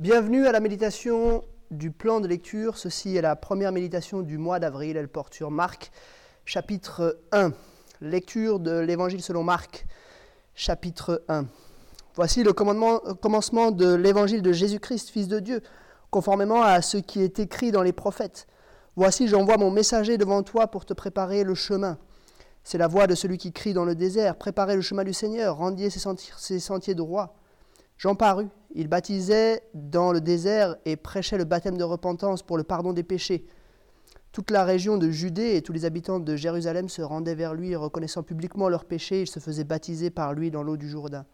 Bienvenue à la méditation du plan de lecture. Ceci est la première méditation du mois d'avril. Elle porte sur Marc, chapitre 1. Lecture de l'Évangile selon Marc, chapitre 1. Voici le commencement de l'Évangile de Jésus-Christ, Fils de Dieu, conformément à ce qui est écrit dans les prophètes. Voici, j'envoie mon messager devant toi pour te préparer le chemin. C'est la voix de celui qui crie dans le désert, préparez le chemin du Seigneur, rendiez ses sentiers, droits. Jean parut, il baptisait dans le désert et prêchait le baptême de repentance pour le pardon des péchés. Toute la région de Judée et tous les habitants de Jérusalem se rendaient vers lui, reconnaissant publiquement leurs péchés, ils se faisaient baptiser par lui dans l'eau du Jourdain.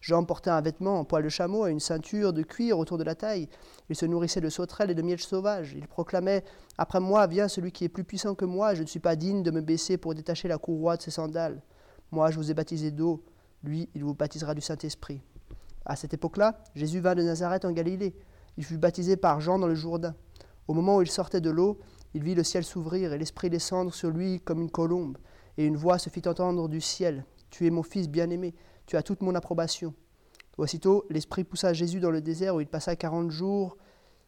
Jean portait un vêtement en poil de chameau et une ceinture de cuir autour de la taille. Il se nourrissait de sauterelles et de miel sauvage. Il proclamait Après moi vient celui qui est plus puissant que moi, je ne suis pas digne de me baisser pour détacher la courroie de ses sandales. Moi, je vous ai baptisé d'eau, lui, il vous baptisera du Saint-Esprit. À cette époque-là, Jésus vint de Nazareth en Galilée. Il fut baptisé par Jean dans le Jourdain. Au moment où il sortait de l'eau, il vit le ciel s'ouvrir et l'Esprit descendre sur lui comme une colombe. Et une voix se fit entendre du ciel. Tu es mon Fils bien-aimé, tu as toute mon approbation. Aussitôt, l'Esprit poussa Jésus dans le désert où il passa quarante jours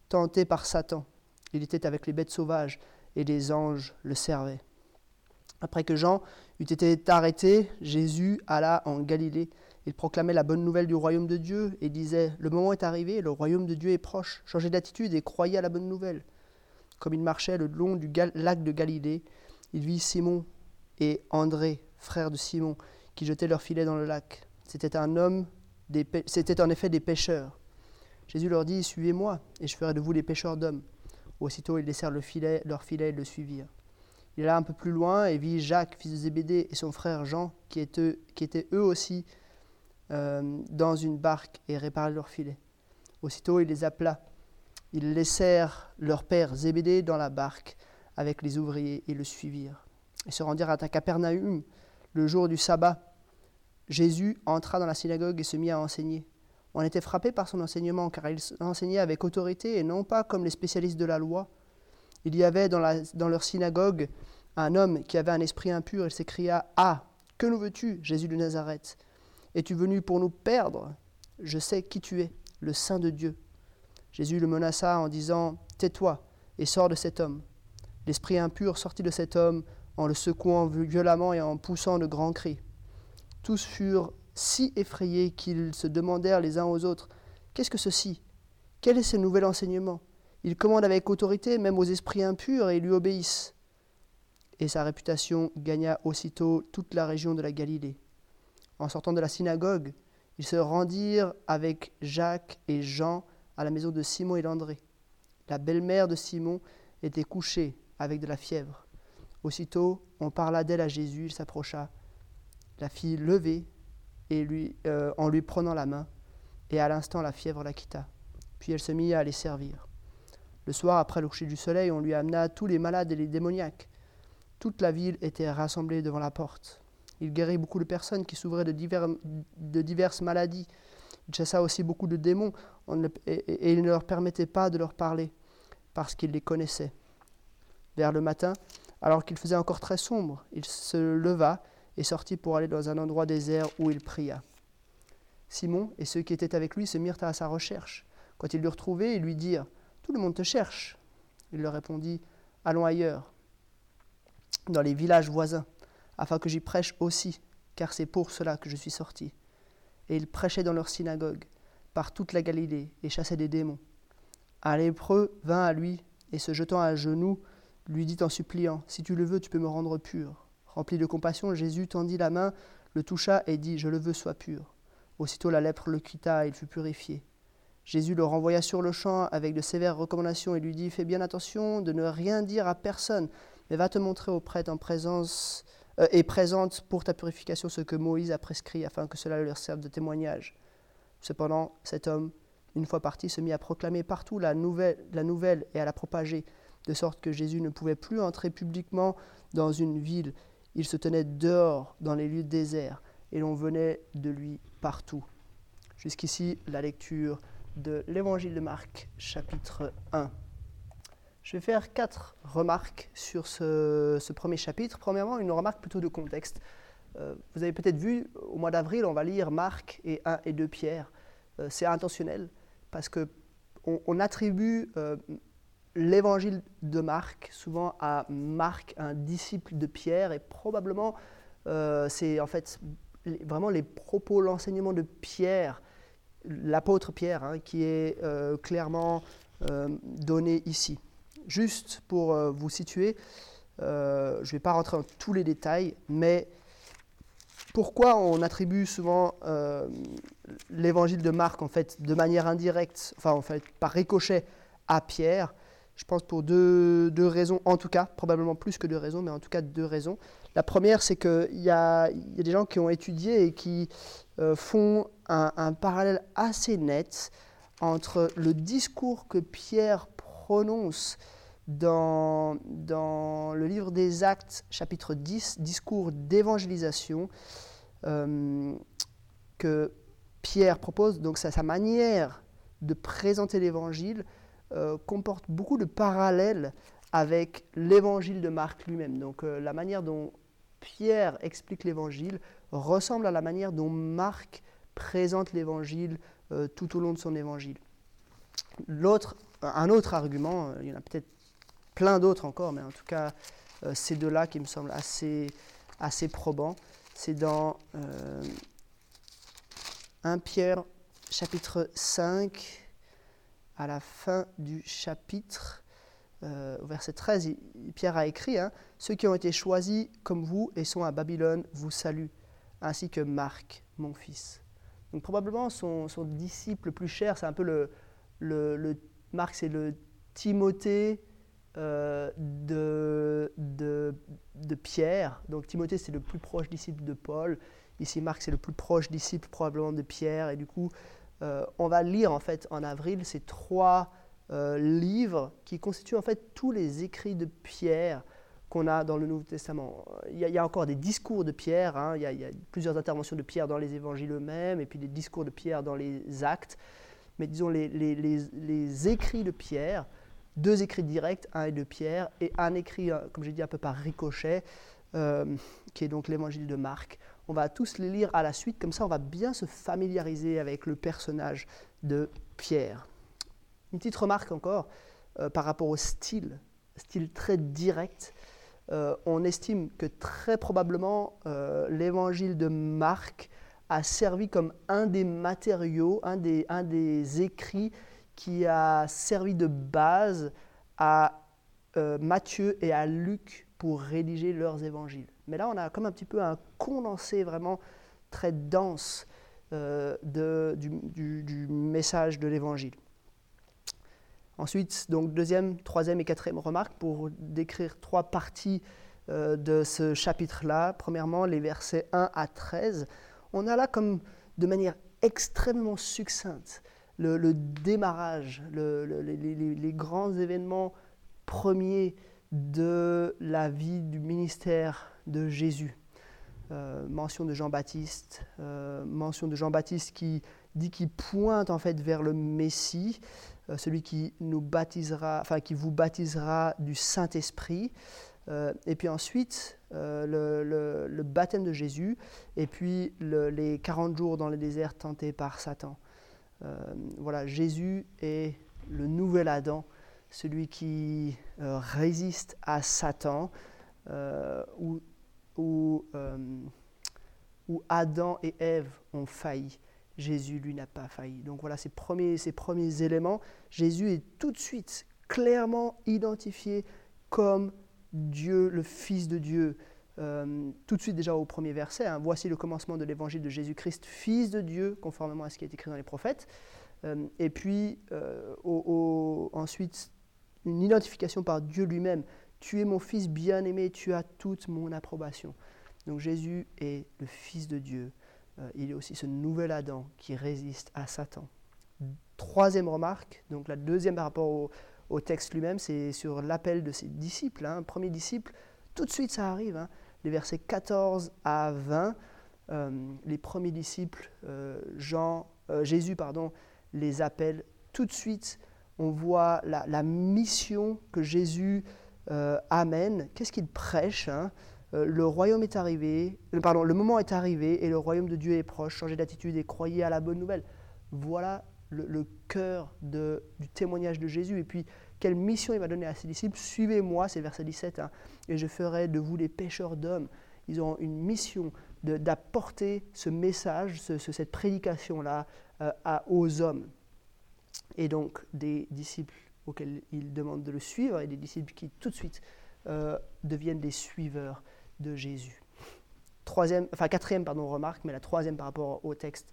tenté par Satan. Il était avec les bêtes sauvages et les anges le servaient. Après que Jean eut été arrêté, Jésus alla en Galilée il proclamait la bonne nouvelle du royaume de Dieu et disait Le moment est arrivé, le royaume de Dieu est proche. Changez d'attitude et croyez à la bonne nouvelle. Comme il marchait le long du lac de Galilée, il vit Simon et André, frères de Simon, qui jetaient leurs filets dans le lac. C'était un homme, c'était en effet des pêcheurs. Jésus leur dit Suivez-moi, et je ferai de vous des pêcheurs d'hommes. Aussitôt, ils laissèrent le filet, leur filet et le suivirent. Il alla un peu plus loin et vit Jacques, fils de Zébédée, et son frère Jean, qui étaient, eux aussi dans une barque et réparer leurs filets. Aussitôt, il les appela. Ils laissèrent leur père Zébédée dans la barque avec les ouvriers et le suivirent. Ils se rendirent à Capernaum le jour du sabbat. Jésus entra dans la synagogue et se mit à enseigner. On était frappé par son enseignement, car il enseignait avec autorité et non pas comme les spécialistes de la loi. Il y avait dans leur synagogue un homme qui avait un esprit impur. Il s'écria Ah, que nous veux-tu, Jésus de Nazareth? Es-tu venu pour nous perdre? Je sais qui tu es, le Saint de Dieu. Jésus le menaça en disant Tais-toi et sors de cet homme. L'esprit impur sortit de cet homme en le secouant violemment et en poussant de grands cris. Tous furent si effrayés qu'ils se demandèrent les uns aux autres Qu'est-ce que ceci? Quel est ce nouvel enseignement? Il commande avec autorité même aux esprits impurs et ils lui obéissent. Et sa réputation gagna aussitôt toute la région de la Galilée. En sortant de la synagogue, ils se rendirent avec Jacques et Jean à la maison de Simon et d'André. La belle-mère de Simon était couchée avec de la fièvre. Aussitôt, on parla d'elle à Jésus, il s'approcha. La fille levée et lui, euh, en lui prenant la main, et à l'instant la fièvre la quitta. Puis elle se mit à les servir. Le soir, après le coucher du soleil, on lui amena tous les malades et les démoniaques. Toute la ville était rassemblée devant la porte. Il guérit beaucoup de personnes qui souffraient de, diverses maladies. Il chassa aussi beaucoup de démons et, il ne leur permettait pas de leur parler parce qu'il les connaissait. Vers le matin, alors qu'il faisait encore très sombre, il se leva et sortit pour aller dans un endroit désert où il pria. Simon et ceux qui étaient avec lui se mirent à sa recherche. Quand ils le retrouvèrent, ils lui dirent Tout le monde te cherche. Il leur répondit Allons ailleurs, dans les villages voisins afin que j'y prêche aussi, car c'est pour cela que je suis sorti. Et il prêchait dans leur synagogue, par toute la Galilée, et chassait des démons. Un lépreux vint à lui, et se jetant à genoux, lui dit en suppliant, Si tu le veux, tu peux me rendre pur. Rempli de compassion, Jésus tendit la main, le toucha et dit, Je le veux, sois pur. Aussitôt la lèpre le quitta, et il fut purifié. Jésus le renvoya sur le champ avec de sévères recommandations et lui dit Fais bien attention de ne rien dire à personne, mais va te montrer au prêtre en présence et présente pour ta purification ce que Moïse a prescrit afin que cela leur serve de témoignage. Cependant, cet homme, une fois parti, se mit à proclamer partout la nouvelle, la nouvelle et à la propager, de sorte que Jésus ne pouvait plus entrer publiquement dans une ville. Il se tenait dehors, dans les lieux déserts, et l'on venait de lui partout. Jusqu'ici, la lecture de l'Évangile de Marc, chapitre 1. Je vais faire quatre remarques sur ce, premier chapitre. Premièrement, une remarque plutôt de contexte. Euh, vous avez peut-être vu, au mois d'avril, on va lire Marc et 1 et 2 Pierre. Euh, c'est intentionnel parce que on, attribue l'évangile de Marc souvent à Marc, un disciple de Pierre, et probablement c'est en fait vraiment les propos, l'enseignement de Pierre, l'apôtre Pierre, hein, qui est clairement donné ici. Juste pour vous situer, je ne vais pas rentrer dans tous les détails, mais pourquoi on attribue souvent euh, l'évangile de Marc, en fait, de manière indirecte, enfin, en fait, par ricochet à Pierre? Je pense pour deux, raisons, en tout cas, probablement plus que deux raisons, mais en tout cas deux raisons. La première, c'est qu'il y y a des gens qui ont étudié et qui euh, font un, un, parallèle assez net entre le discours que Pierre prononce dans, dans le livre des Actes, chapitre 10, discours d'évangélisation, euh, que Pierre propose, donc sa, manière de présenter l'évangile euh, comporte beaucoup de parallèles avec l'évangile de Marc lui-même. Donc euh, la manière dont Pierre explique l'évangile ressemble à la manière dont Marc présente l'évangile tout au long de son évangile. L'autre, un autre argument, il y en a peut-être plein d'autres encore, mais en tout cas, euh, ces deux-là qui me semblent assez, assez probants. C'est dans 1 euh, Pierre chapitre 5, à la fin du chapitre, euh, verset 13, Pierre a écrit hein, Ceux qui ont été choisis comme vous et sont à Babylone vous saluent, ainsi que Marc, mon fils. Donc probablement son, son disciple le plus cher, c'est un peu le Marc, c'est le Timothée euh, de, de, Pierre. Donc Timothée, c'est le plus proche disciple de Paul. Ici, Marc, c'est le plus proche disciple probablement de Pierre. Et du coup, euh, on va lire en fait en avril ces trois euh, livres qui constituent en fait tous les écrits de Pierre qu'on a dans le Nouveau Testament. Il y, a, encore des discours de Pierre, hein. il, y a, plusieurs interventions de Pierre dans les évangiles eux-mêmes, et puis des discours de Pierre dans les actes. Mais disons, les, écrits de Pierre deux écrits directs, un et de Pierre, et un écrit, euh, comme j'ai dit, un peu par ricochet, euh, qui est donc l'évangile de Marc. On va tous les lire à la suite, comme ça on va bien se familiariser avec le personnage de Pierre. Une petite remarque encore euh, par rapport au style, style très direct. on estime que très probablement l'évangile de Marc a servi comme un des matériaux, un des, un des écrits qui a servi de base à euh, Matthieu et à Luc pour rédiger leurs évangiles. Mais là, on a comme un petit peu un condensé vraiment très dense euh, de, du, message de l'évangile. Ensuite, donc deuxième, troisième et quatrième remarque pour décrire trois parties euh, de ce chapitre-là. Premièrement, les versets 1 à 13. On a là comme de manière extrêmement succincte le, démarrage, les, grands événements premiers de la vie du ministère de Jésus. Euh, mention de Jean-Baptiste, euh, mention de Jean-Baptiste qui dit qu'il pointe en fait vers le Messie, euh, celui qui nous baptisera, enfin qui vous baptisera du Saint-Esprit. et puis ensuite, le, baptême de Jésus, et puis les 40 jours dans le désert tentés par Satan. Euh, voilà, Jésus est le nouvel Adam, celui qui euh, résiste à Satan, euh, où, où, Adam et Ève ont failli. Jésus, lui, n'a pas failli. Donc voilà ces premiers, ces premiers éléments. Jésus est tout de suite clairement identifié comme Dieu, le Fils de Dieu, euh, tout de suite déjà au premier verset, hein, voici le commencement de l'évangile de Jésus-Christ, Fils de Dieu, conformément à ce qui est écrit dans les prophètes. Euh, et puis euh, ensuite, une identification par Dieu lui-même. Tu es mon Fils bien-aimé, tu as toute mon approbation. Donc Jésus est le Fils de Dieu. il est aussi ce nouvel Adam qui résiste à Satan. Troisième remarque, donc la deuxième par rapport au, texte lui-même, c'est sur l'appel de ses disciples. Hein. Premier disciple, tout de suite ça arrive. Hein les versets 14 à 20, euh, les premiers disciples, euh, Jean, euh, Jésus pardon, les appelle tout de suite. On voit la, mission que Jésus amène. Qu'est-ce qu'il prêche hein? Le royaume est arrivé, pardon, le moment est arrivé et le royaume de Dieu est proche. Changez d'attitude et croyez à la bonne nouvelle. Voilà le, cœur du témoignage de Jésus. Et puis, quelle mission il va donner à ses disciples Suivez-moi, c'est verset 17, hein, et je ferai de vous des pêcheurs d'hommes. Ils ont une mission d'apporter ce message, cette prédication-là euh, aux hommes. Et donc, des disciples auxquels il demande de le suivre et des disciples qui tout de suite euh, deviennent des suiveurs de Jésus. Troisième, enfin quatrième pardon, remarque, mais la troisième par rapport au texte,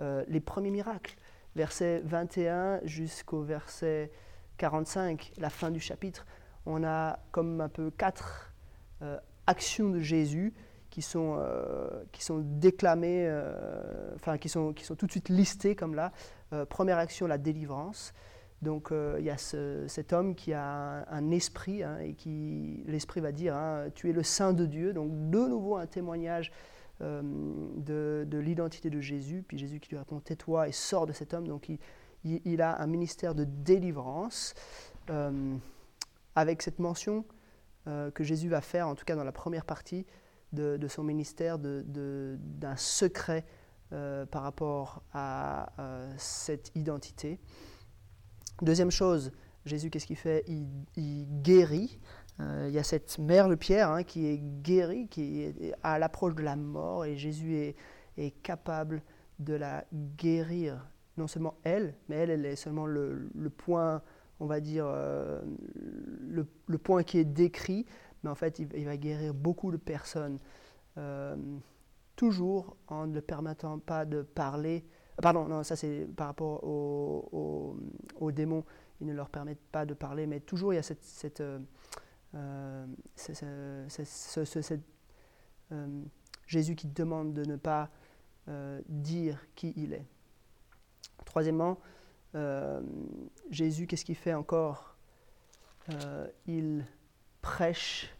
euh, les premiers miracles, verset 21 jusqu'au verset 45, la fin du chapitre, on a comme un peu quatre euh, actions de Jésus qui sont, qui sont déclamées, enfin qui sont, qui sont tout de suite listées comme là. première action, la délivrance. Donc euh, il y a cet homme qui a un, esprit hein, et qui l'esprit va dire hein, tu es le saint de Dieu. Donc de nouveau un témoignage euh, de, l'identité de Jésus. Puis Jésus qui lui répond tais-toi et sors de cet homme. Donc il, a un ministère de délivrance euh, avec cette mention que Jésus va faire, en tout cas dans la première partie de, son ministère, d'un secret par rapport à cette identité. Deuxième chose, Jésus, qu'est-ce qu'il fait? Il, guérit. Euh, il y a cette mère de Pierre hein, qui est guérie, qui est à l'approche de la mort, et Jésus est, capable de la guérir. Non seulement elle, mais elle, elle est seulement le, point, on va dire, euh, le, point qui est décrit, mais en fait, il, va guérir beaucoup de personnes, euh, toujours en ne permettant pas de parler Pardon, non, ça c'est par rapport aux, démons, ils ne leur permettent pas de parler, mais toujours il y a cette, euh, euh, Jésus qui demande de ne pas dire qui il est. Troisièmement, Jésus, qu'est-ce qu'il fait encore? Il prêche,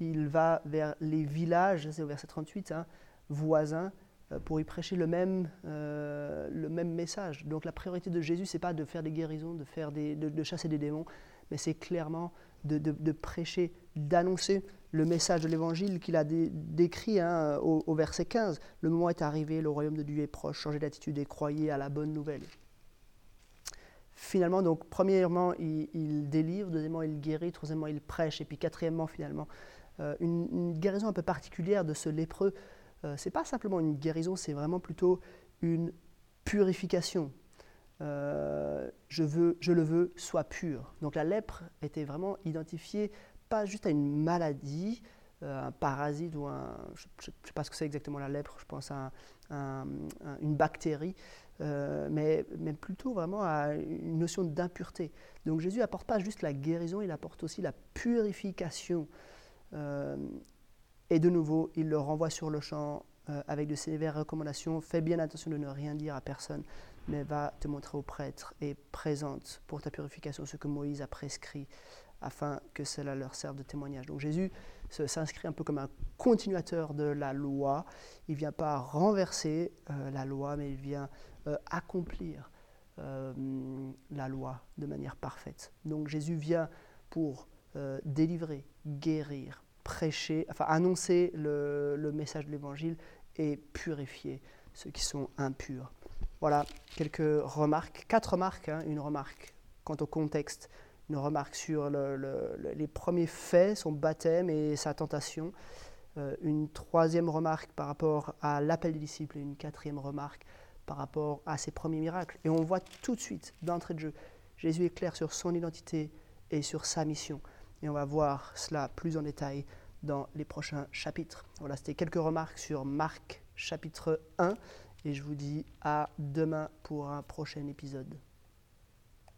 il va vers les villages, c'est au verset 38, hein, voisins, euh, pour y prêcher le même, euh, le même message. Donc la priorité de Jésus, c'est pas de faire des guérisons, de, faire de, chasser des démons, mais c'est clairement de, prêcher, d'annoncer le message de l'Évangile qu'il a décrit hein, au, verset 15. Le moment est arrivé, le royaume de Dieu est proche, changez d'attitude et croyez à la bonne nouvelle. Finalement, donc, premièrement, il, délivre, deuxièmement, il guérit, troisièmement, il prêche, et puis quatrièmement, finalement, euh, une, une, guérison un peu particulière de ce lépreux euh, c'est pas simplement une guérison, c'est vraiment plutôt une purification. Euh, je, veux, je le veux, soit pur. Donc la lèpre était vraiment identifiée pas juste à une maladie, euh, un parasite ou un... Je ne sais pas ce que c'est exactement la lèpre, je pense à une bactérie, mais, mais, plutôt vraiment à une notion d'impureté. Donc Jésus apporte pas juste la guérison, il apporte aussi la purification. Et de nouveau, il le renvoie sur le champ euh, avec de sévères recommandations. Fais bien attention de ne rien dire à personne, mais va te montrer au prêtre et présente pour ta purification ce que Moïse a prescrit afin que cela leur serve de témoignage. Donc Jésus s'inscrit un peu comme un continuateur de la loi. Il ne vient pas renverser euh, la loi, mais il vient euh, accomplir la loi de manière parfaite. Donc Jésus vient pour délivrer, guérir, prêcher, enfin annoncer le, message de l'Évangile et purifier ceux qui sont impurs. Voilà quelques remarques, quatre remarques, hein. une remarque quant au contexte, une remarque sur les premiers faits, son baptême et sa tentation, euh, une troisième remarque par rapport à l'appel des disciples et une quatrième remarque par rapport à ses premiers miracles. Et on voit tout de suite, d'entrée de jeu, Jésus est clair sur son identité et sur sa mission. Et on va voir cela plus en détail dans les prochains chapitres. Voilà, c'était quelques remarques sur Marc chapitre 1 et je vous dis à demain pour un prochain épisode.